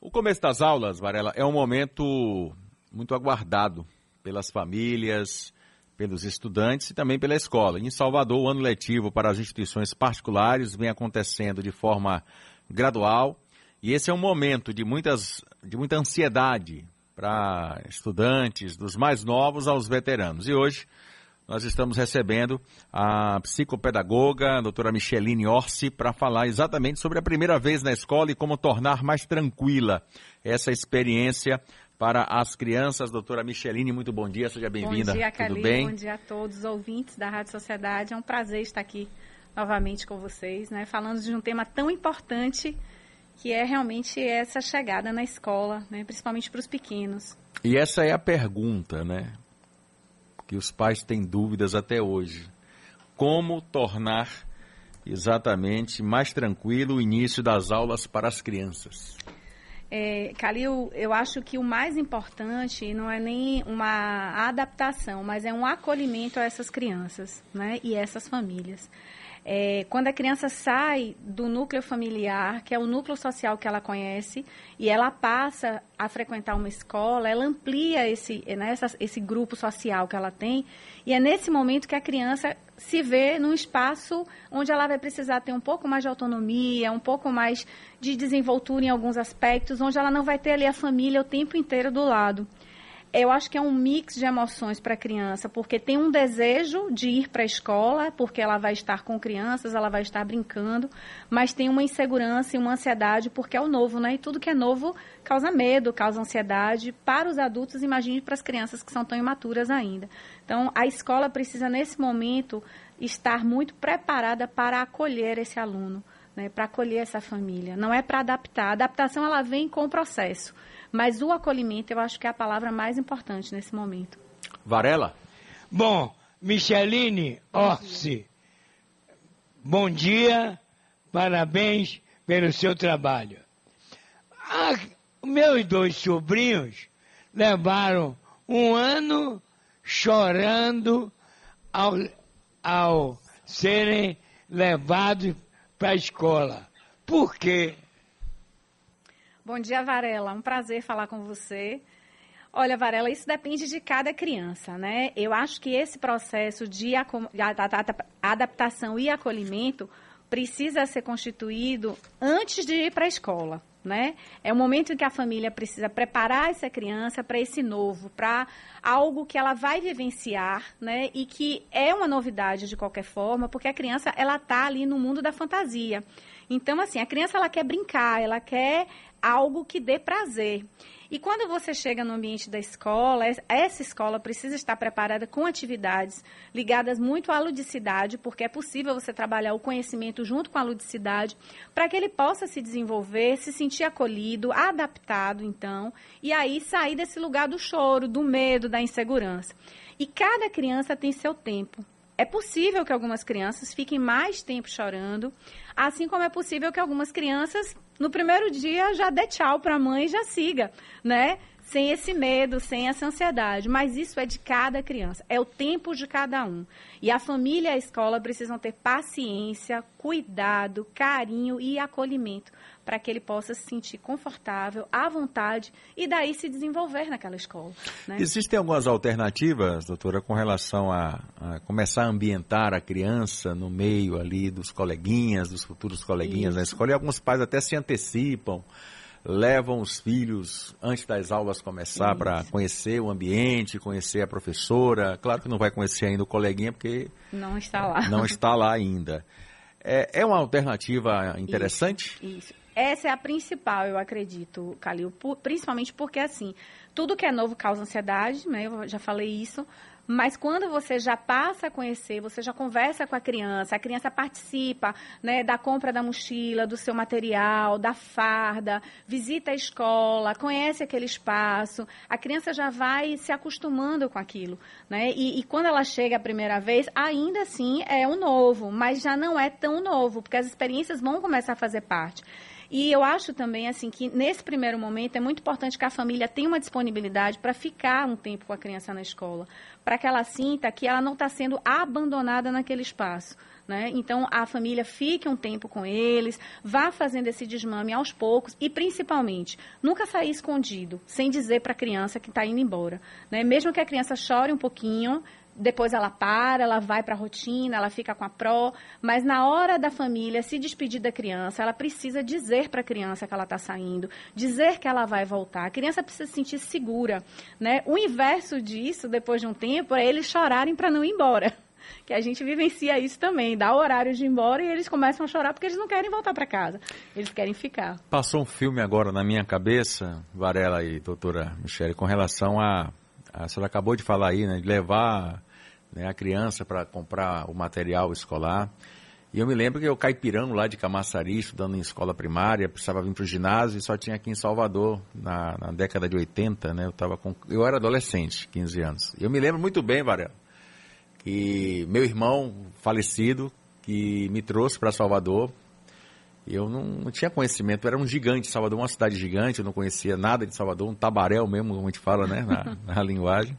O começo das aulas, Varela, é um momento muito aguardado pelas famílias, pelos estudantes e também pela escola. Em Salvador, o ano letivo para as instituições particulares vem acontecendo de forma gradual e esse é um momento de, muitas, de muita ansiedade para estudantes, dos mais novos aos veteranos. E hoje nós estamos recebendo a psicopedagoga, a doutora Micheline Orsi, para falar exatamente sobre a primeira vez na escola e como tornar mais tranquila essa experiência para as crianças. Doutora Micheline, muito bom dia, seja bem-vinda. Bom dia, Calil, Tudo bem? Bom dia a todos os ouvintes da Rádio Sociedade. É um prazer estar aqui novamente com vocês, né, falando de um tema tão importante que é realmente essa chegada na escola, né, principalmente para os pequenos. E essa é a pergunta, né? Que os pais têm dúvidas até hoje. Como tornar exatamente mais tranquilo o início das aulas para as crianças? É, Calil, eu acho que o mais importante não é nem uma adaptação, mas é um acolhimento a essas crianças né, e essas famílias. É, quando a criança sai do núcleo familiar, que é o núcleo social que ela conhece, e ela passa a frequentar uma escola, ela amplia esse, né, essa, esse grupo social que ela tem, e é nesse momento que a criança se vê num espaço onde ela vai precisar ter um pouco mais de autonomia, um pouco mais de desenvoltura em alguns aspectos, onde ela não vai ter ali a família o tempo inteiro do lado eu acho que é um mix de emoções para a criança, porque tem um desejo de ir para a escola, porque ela vai estar com crianças, ela vai estar brincando, mas tem uma insegurança e uma ansiedade, porque é o novo, né? E tudo que é novo causa medo, causa ansiedade para os adultos, imagine para as crianças que são tão imaturas ainda. Então, a escola precisa, nesse momento, estar muito preparada para acolher esse aluno. Né, para acolher essa família. Não é para adaptar. A adaptação ela vem com o processo. Mas o acolhimento eu acho que é a palavra mais importante nesse momento. Varela? Bom, Micheline Orsi, bom dia, parabéns pelo seu trabalho. Ah, meus dois sobrinhos levaram um ano chorando ao, ao serem levados para a escola. Por quê? Bom dia, Varela. Um prazer falar com você. Olha, Varela, isso depende de cada criança, né? Eu acho que esse processo de adaptação e acolhimento precisa ser constituído antes de ir para a escola, né? É o momento em que a família precisa preparar essa criança para esse novo, para algo que ela vai vivenciar, né? E que é uma novidade de qualquer forma, porque a criança ela tá ali no mundo da fantasia. Então, assim, a criança ela quer brincar, ela quer algo que dê prazer. E quando você chega no ambiente da escola, essa escola precisa estar preparada com atividades ligadas muito à ludicidade, porque é possível você trabalhar o conhecimento junto com a ludicidade, para que ele possa se desenvolver, se sentir acolhido, adaptado, então, e aí sair desse lugar do choro, do medo, da insegurança. E cada criança tem seu tempo. É possível que algumas crianças fiquem mais tempo chorando, assim como é possível que algumas crianças no primeiro dia já dê tchau para a mãe e já siga, né? Sem esse medo, sem essa ansiedade. Mas isso é de cada criança, é o tempo de cada um. E a família e a escola precisam ter paciência, cuidado, carinho e acolhimento para que ele possa se sentir confortável, à vontade e daí se desenvolver naquela escola. Né? Existem algumas alternativas, doutora, com relação a, a, começar a ambientar a criança no meio ali dos coleguinhas, dos futuros coleguinhas Isso. na escola, e alguns pais até se antecipam levam os filhos antes das aulas começar para conhecer o ambiente, conhecer a professora. Claro que não vai conhecer ainda o coleguinha porque não está lá. Não está lá ainda. É, é uma alternativa interessante? Isso, isso. Essa é a principal, eu acredito, Calil, principalmente porque, assim, tudo que é novo causa ansiedade, né? Eu já falei isso. Mas quando você já passa a conhecer, você já conversa com a criança, a criança participa né, da compra da mochila, do seu material, da farda, visita a escola, conhece aquele espaço, a criança já vai se acostumando com aquilo. Né? E, e quando ela chega a primeira vez, ainda assim é um novo, mas já não é tão novo, porque as experiências vão começar a fazer parte. E eu acho também assim que nesse primeiro momento é muito importante que a família tenha uma disponibilidade para ficar um tempo com a criança na escola, para que ela sinta que ela não está sendo abandonada naquele espaço. Né? Então, a família fique um tempo com eles, vá fazendo esse desmame aos poucos e, principalmente, nunca sair escondido, sem dizer para a criança que está indo embora. Né? Mesmo que a criança chore um pouquinho, depois ela para, ela vai para a rotina, ela fica com a pró, mas na hora da família se despedir da criança, ela precisa dizer para a criança que ela está saindo, dizer que ela vai voltar. A criança precisa se sentir segura, né? O inverso disso, depois de um tempo, é eles chorarem para não ir embora que a gente vivencia isso também, dá o horário de ir embora e eles começam a chorar porque eles não querem voltar para casa, eles querem ficar. Passou um filme agora na minha cabeça, Varela e doutora Michele, com relação a, a senhora acabou de falar aí, né, de levar né, a criança para comprar o material escolar. E eu me lembro que eu caipirando lá de Camaçari, estudando em escola primária, precisava vir para o ginásio e só tinha aqui em Salvador, na, na década de 80, né? Eu, tava com, eu era adolescente, 15 anos. Eu me lembro muito bem, Varela, que meu irmão falecido, que me trouxe para Salvador, eu não, não, tinha conhecimento, era um gigante, Salvador uma cidade gigante, eu não conhecia nada de Salvador, um tabaréu mesmo, como a gente fala, né, na, na linguagem.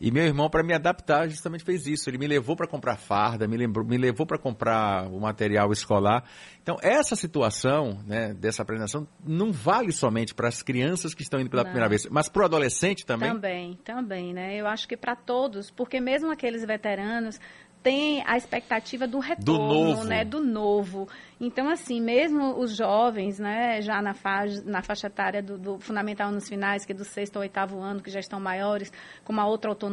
E meu irmão, para me adaptar, justamente fez isso. Ele me levou para comprar farda, me, lembrou, me levou para comprar o material escolar. Então, essa situação né, dessa apresentação não vale somente para as crianças que estão indo pela não. primeira vez, mas para o adolescente também? Também, também. Né? Eu acho que para todos, porque mesmo aqueles veteranos tem a expectativa do retorno, do novo. né, do novo. Então, assim, mesmo os jovens, né, já na faixa, na faixa etária do, do fundamental nos finais, que é do sexto ao oitavo ano, que já estão maiores, com uma outra autonomia,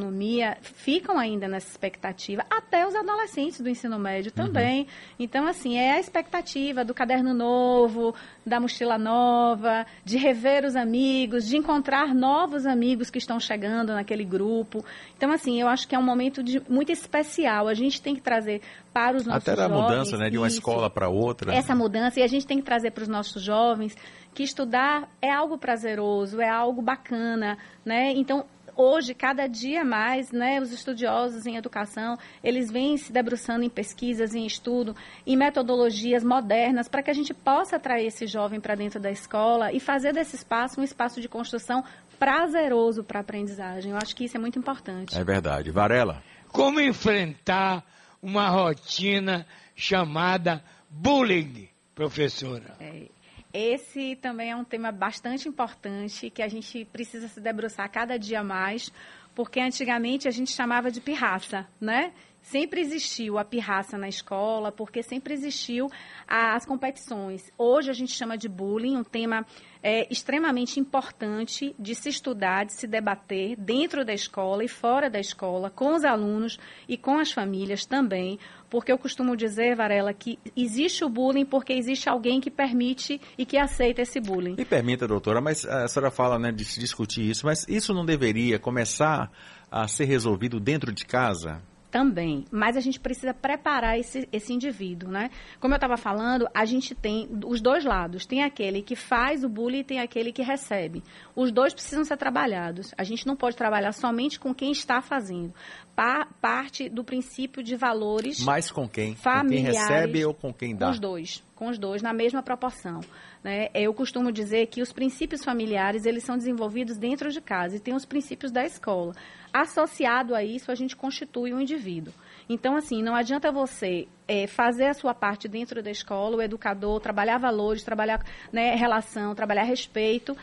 ficam ainda nessa expectativa, até os adolescentes do ensino médio uhum. também. Uhum. Então, assim, é a expectativa do caderno novo, da mochila nova, de rever os amigos, de encontrar novos amigos que estão chegando naquele grupo. Então, assim, eu acho que é um momento de, muito especial. A gente tem que trazer para os nossos Até jovens... Até a mudança, né, de uma isso, escola para outra. Essa mudança, e a gente tem que trazer para os nossos jovens que estudar é algo prazeroso, é algo bacana, né? Então, hoje, cada dia mais, né, os estudiosos em educação, eles vêm se debruçando em pesquisas, em estudo, em metodologias modernas, para que a gente possa atrair esse jovem para dentro da escola e fazer desse espaço um espaço de construção prazeroso para a aprendizagem. Eu acho que isso é muito importante. É verdade. Varela? Como enfrentar uma rotina chamada bullying, professora? É, esse também é um tema bastante importante que a gente precisa se debruçar cada dia mais, porque antigamente a gente chamava de pirraça, né? Sempre existiu a pirraça na escola, porque sempre existiu as competições. Hoje a gente chama de bullying, um tema é, extremamente importante de se estudar, de se debater dentro da escola e fora da escola, com os alunos e com as famílias também, porque eu costumo dizer, Varela, que existe o bullying porque existe alguém que permite e que aceita esse bullying. Me permita, doutora, mas a senhora fala né, de se discutir isso, mas isso não deveria começar a ser resolvido dentro de casa? Também, mas a gente precisa preparar esse, esse indivíduo, né? Como eu estava falando, a gente tem os dois lados. Tem aquele que faz o bullying e tem aquele que recebe. Os dois precisam ser trabalhados. A gente não pode trabalhar somente com quem está fazendo. Pa parte do princípio de valores. Mais com quem? Com quem recebe ou com quem dá? Com os dois, com os dois, na mesma proporção. Né? Eu costumo dizer que os princípios familiares eles são desenvolvidos dentro de casa e tem os princípios da escola. Associado a isso, a gente constitui um indivíduo. Então, assim, não adianta você é, fazer a sua parte dentro da escola, o educador, trabalhar valores, trabalhar né, relação, trabalhar respeito,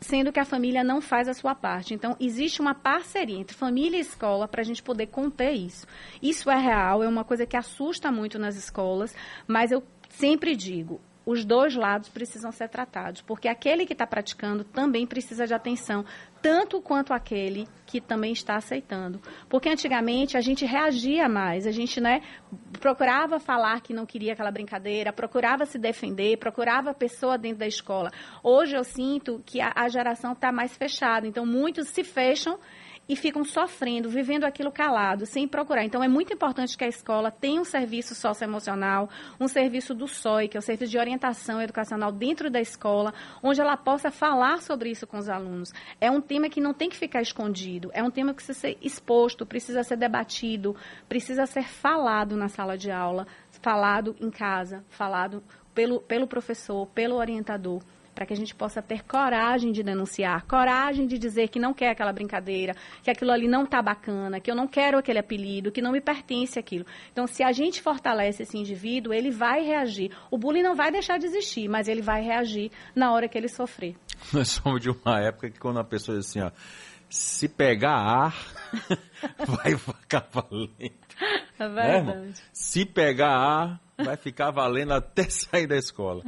sendo que a família não faz a sua parte. Então, existe uma parceria entre família e escola para a gente poder conter isso. Isso é real, é uma coisa que assusta muito nas escolas, mas eu sempre digo, os dois lados precisam ser tratados, porque aquele que está praticando também precisa de atenção, tanto quanto aquele que também está aceitando. Porque antigamente a gente reagia mais, a gente né, procurava falar que não queria aquela brincadeira, procurava se defender, procurava a pessoa dentro da escola. Hoje eu sinto que a, a geração está mais fechada, então muitos se fecham e ficam sofrendo, vivendo aquilo calado, sem procurar. Então, é muito importante que a escola tenha um serviço socioemocional, um serviço do SOI, que é o Serviço de Orientação Educacional dentro da escola, onde ela possa falar sobre isso com os alunos. É um tema que não tem que ficar escondido, é um tema que precisa ser exposto, precisa ser debatido, precisa ser falado na sala de aula, falado em casa, falado pelo, pelo professor, pelo orientador para que a gente possa ter coragem de denunciar, coragem de dizer que não quer aquela brincadeira, que aquilo ali não está bacana, que eu não quero aquele apelido, que não me pertence aquilo. Então, se a gente fortalece esse indivíduo, ele vai reagir. O bullying não vai deixar de existir, mas ele vai reagir na hora que ele sofrer. Nós somos de uma época que quando a pessoa diz assim, ó, se pegar ar, vai ficar valendo. É verdade. Né, se pegar ar, vai ficar valendo até sair da escola.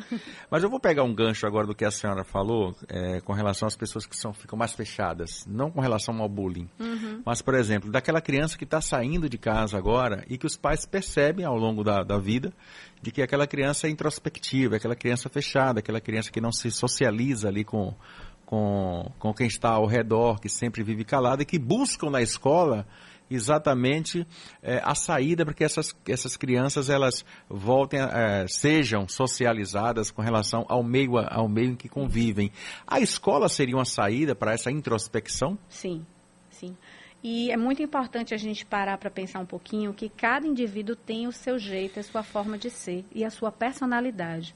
Mas eu vou pegar um gancho agora do que a senhora falou é, com relação às pessoas que são, ficam mais fechadas, não com relação ao bullying. Uhum. Mas, por exemplo, daquela criança que está saindo de casa agora e que os pais percebem ao longo da, da vida de que aquela criança é introspectiva, aquela criança fechada, aquela criança que não se socializa ali com, com, com quem está ao redor, que sempre vive calada e que buscam na escola exatamente é, a saída para que essas, essas crianças elas voltem, é, sejam socializadas com relação ao meio, ao meio em que convivem. A escola seria uma saída para essa introspecção? Sim, sim. E é muito importante a gente parar para pensar um pouquinho que cada indivíduo tem o seu jeito, a sua forma de ser e a sua personalidade.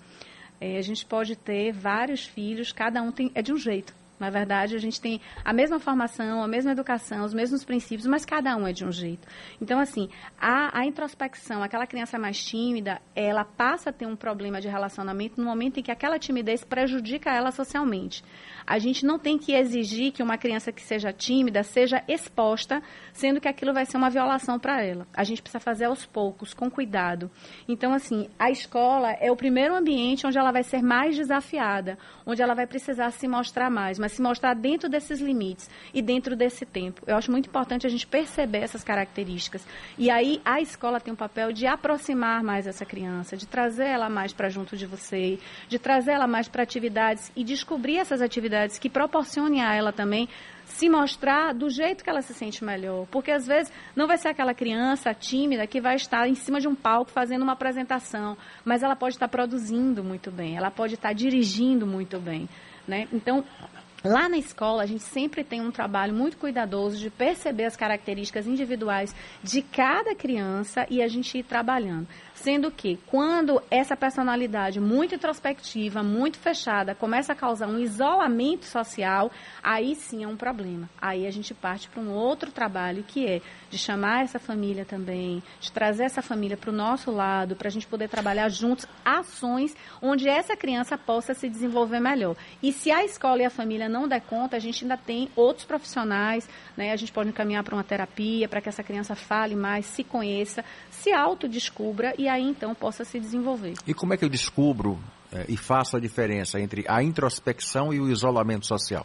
É, a gente pode ter vários filhos, cada um tem, é de um jeito. Na verdade, a gente tem a mesma formação, a mesma educação, os mesmos princípios, mas cada um é de um jeito. Então, assim, a, a introspecção, aquela criança mais tímida, ela passa a ter um problema de relacionamento no momento em que aquela timidez prejudica ela socialmente. A gente não tem que exigir que uma criança que seja tímida seja exposta, sendo que aquilo vai ser uma violação para ela. A gente precisa fazer aos poucos, com cuidado. Então, assim, a escola é o primeiro ambiente onde ela vai ser mais desafiada, onde ela vai precisar se mostrar mais, mas se mostrar dentro desses limites e dentro desse tempo. Eu acho muito importante a gente perceber essas características. E aí a escola tem um papel de aproximar mais essa criança, de trazer ela mais para junto de você, de trazer ela mais para atividades e descobrir essas atividades que proporcionem a ela também se mostrar do jeito que ela se sente melhor. Porque às vezes não vai ser aquela criança tímida que vai estar em cima de um palco fazendo uma apresentação, mas ela pode estar produzindo muito bem, ela pode estar dirigindo muito bem. Né? Então, Lá na escola, a gente sempre tem um trabalho muito cuidadoso de perceber as características individuais de cada criança e a gente ir trabalhando. Sendo que, quando essa personalidade muito introspectiva, muito fechada, começa a causar um isolamento social, aí sim é um problema. Aí a gente parte para um outro trabalho que é de chamar essa família também, de trazer essa família para o nosso lado, para a gente poder trabalhar juntos ações onde essa criança possa se desenvolver melhor. E se a escola e a família não der conta, a gente ainda tem outros profissionais, né? A gente pode encaminhar para uma terapia, para que essa criança fale mais, se conheça, se autodescubra e aí então possa se desenvolver. E como é que eu descubro é, e faço a diferença entre a introspecção e o isolamento social?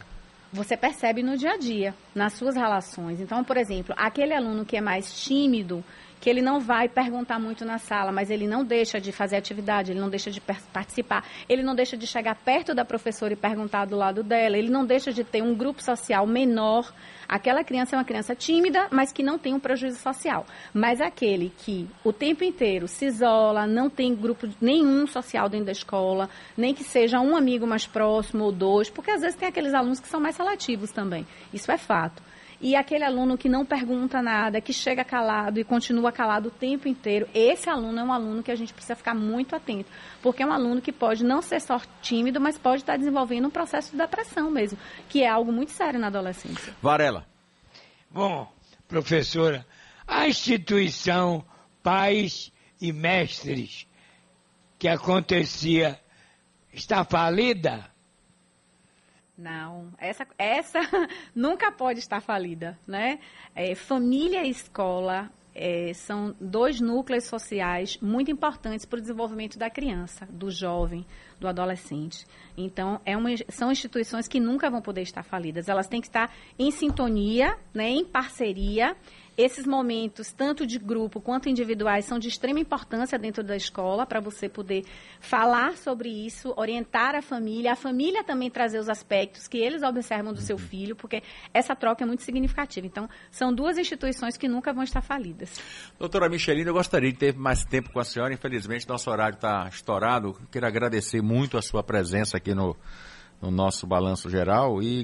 Você percebe no dia a dia, nas suas relações. Então, por exemplo, aquele aluno que é mais tímido, que ele não vai perguntar muito na sala, mas ele não deixa de fazer atividade, ele não deixa de participar, ele não deixa de chegar perto da professora e perguntar do lado dela, ele não deixa de ter um grupo social menor. Aquela criança é uma criança tímida, mas que não tem um prejuízo social. Mas aquele que o tempo inteiro se isola, não tem grupo nenhum social dentro da escola, nem que seja um amigo mais próximo ou dois, porque às vezes tem aqueles alunos que são mais seletivos também. Isso é fato. E aquele aluno que não pergunta nada, que chega calado e continua calado o tempo inteiro, esse aluno é um aluno que a gente precisa ficar muito atento, porque é um aluno que pode não ser só tímido, mas pode estar desenvolvendo um processo de depressão mesmo, que é algo muito sério na adolescência. Varela. Bom, professora, a instituição Pais e Mestres que acontecia está falida? Não, essa, essa nunca pode estar falida, né? É, família e escola é, são dois núcleos sociais muito importantes para o desenvolvimento da criança, do jovem, do adolescente. Então, é uma, são instituições que nunca vão poder estar falidas. Elas têm que estar em sintonia, né, em parceria esses momentos, tanto de grupo quanto individuais, são de extrema importância dentro da escola para você poder falar sobre isso, orientar a família, a família também trazer os aspectos que eles observam do seu uhum. filho, porque essa troca é muito significativa. Então, são duas instituições que nunca vão estar falidas. Doutora Michelina, eu gostaria de ter mais tempo com a senhora. Infelizmente, nosso horário está estourado. Quero agradecer muito a sua presença aqui no, no nosso balanço geral e